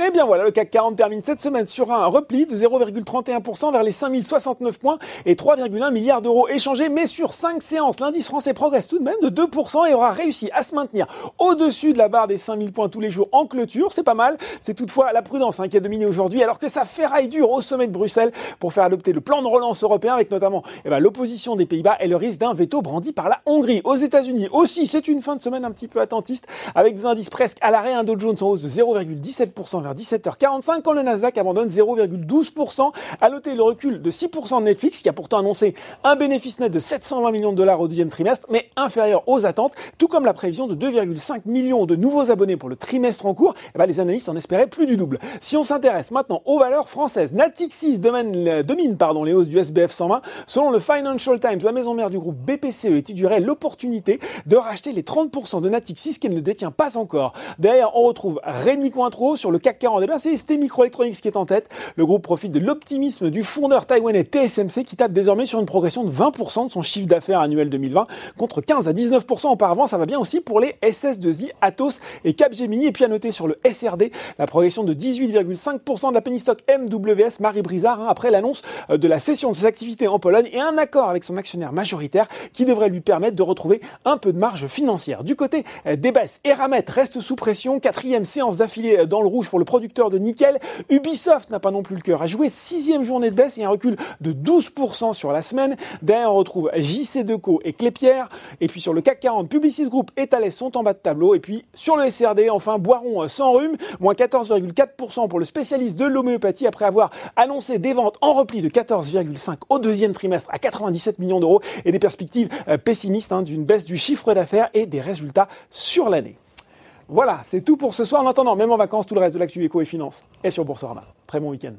Et eh bien voilà, le CAC 40 termine cette semaine sur un repli de 0,31% vers les 5069 points et 3,1 milliards d'euros échangés. Mais sur 5 séances, l'indice français progresse tout de même de 2% et aura réussi à se maintenir au-dessus de la barre des 5000 points tous les jours en clôture. C'est pas mal. C'est toutefois la prudence hein, qui a dominé aujourd'hui alors que ça ferraille dur au sommet de Bruxelles pour faire adopter le plan de relance européen avec notamment eh ben, l'opposition des Pays-Bas et le risque d'un veto brandi par la Hongrie. Aux États-Unis aussi, c'est une fin de semaine un petit peu attentiste avec des indices presque à l'arrêt. Un Dow Jones en hausse de 0,17% vers 17h45 quand le Nasdaq abandonne 0,12%. À noter le recul de 6% de Netflix qui a pourtant annoncé un bénéfice net de 720 millions de dollars au deuxième trimestre mais inférieur aux attentes, tout comme la prévision de 2,5 millions de nouveaux abonnés pour le trimestre en cours. Eh ben, les analystes en espéraient plus du double. Si on s'intéresse maintenant aux valeurs françaises, Natixis domine, les hausses du SBF 120. Selon le Financial Times, la maison mère du groupe BPCE étudierait l'opportunité de racheter les 30% de Natixis qu'elle ne détient pas encore. Derrière, on retrouve Rémi Cointreau sur le CAC 40. Eh c'est ST Microelectronics qui est en tête. Le groupe profite de l'optimisme du fondeur taïwanais TSMC qui tape désormais sur une progression de 20% de son chiffre d'affaires annuel 2020 contre 15 à 19% auparavant. Ça va bien aussi pour les SS2I, Atos et Capgemini. Et puis à noter sur le SRD la progression de 18,5% de la penny stock MWS Marie Brizard hein, après l'annonce euh, de la cession de ses activités en Pologne et un accord avec son actionnaire majoritaire qui devrait lui permettre de retrouver un peu de marge financière. Du côté euh, des baisses, Eramet reste sous pression, quatrième séance d'affilée euh, dans le rouge pour le producteur de nickel. Ubisoft n'a pas non plus le cœur à jouer. Sixième journée de baisse et un recul de 12% sur la semaine. Derrière, on retrouve JC Deco et Clépierre. Et puis sur le CAC 40, Publicis Group et Thales sont en bas de tableau. Et puis sur le SRD, enfin, Boiron sans rhume, moins 14,4% pour le spécialiste de l'homéopathie après avoir annoncé des ventes en repli de 14,5 au deuxième trimestre à 97 millions d'euros et des perspectives euh, pessimistes hein, d'une baisse du chiffre d'affaires et des résultats sur l'année. Voilà, c'est tout pour ce soir. En attendant, même en vacances, tout le reste de l'actu éco et finance est sur Boursorama. Très bon week-end.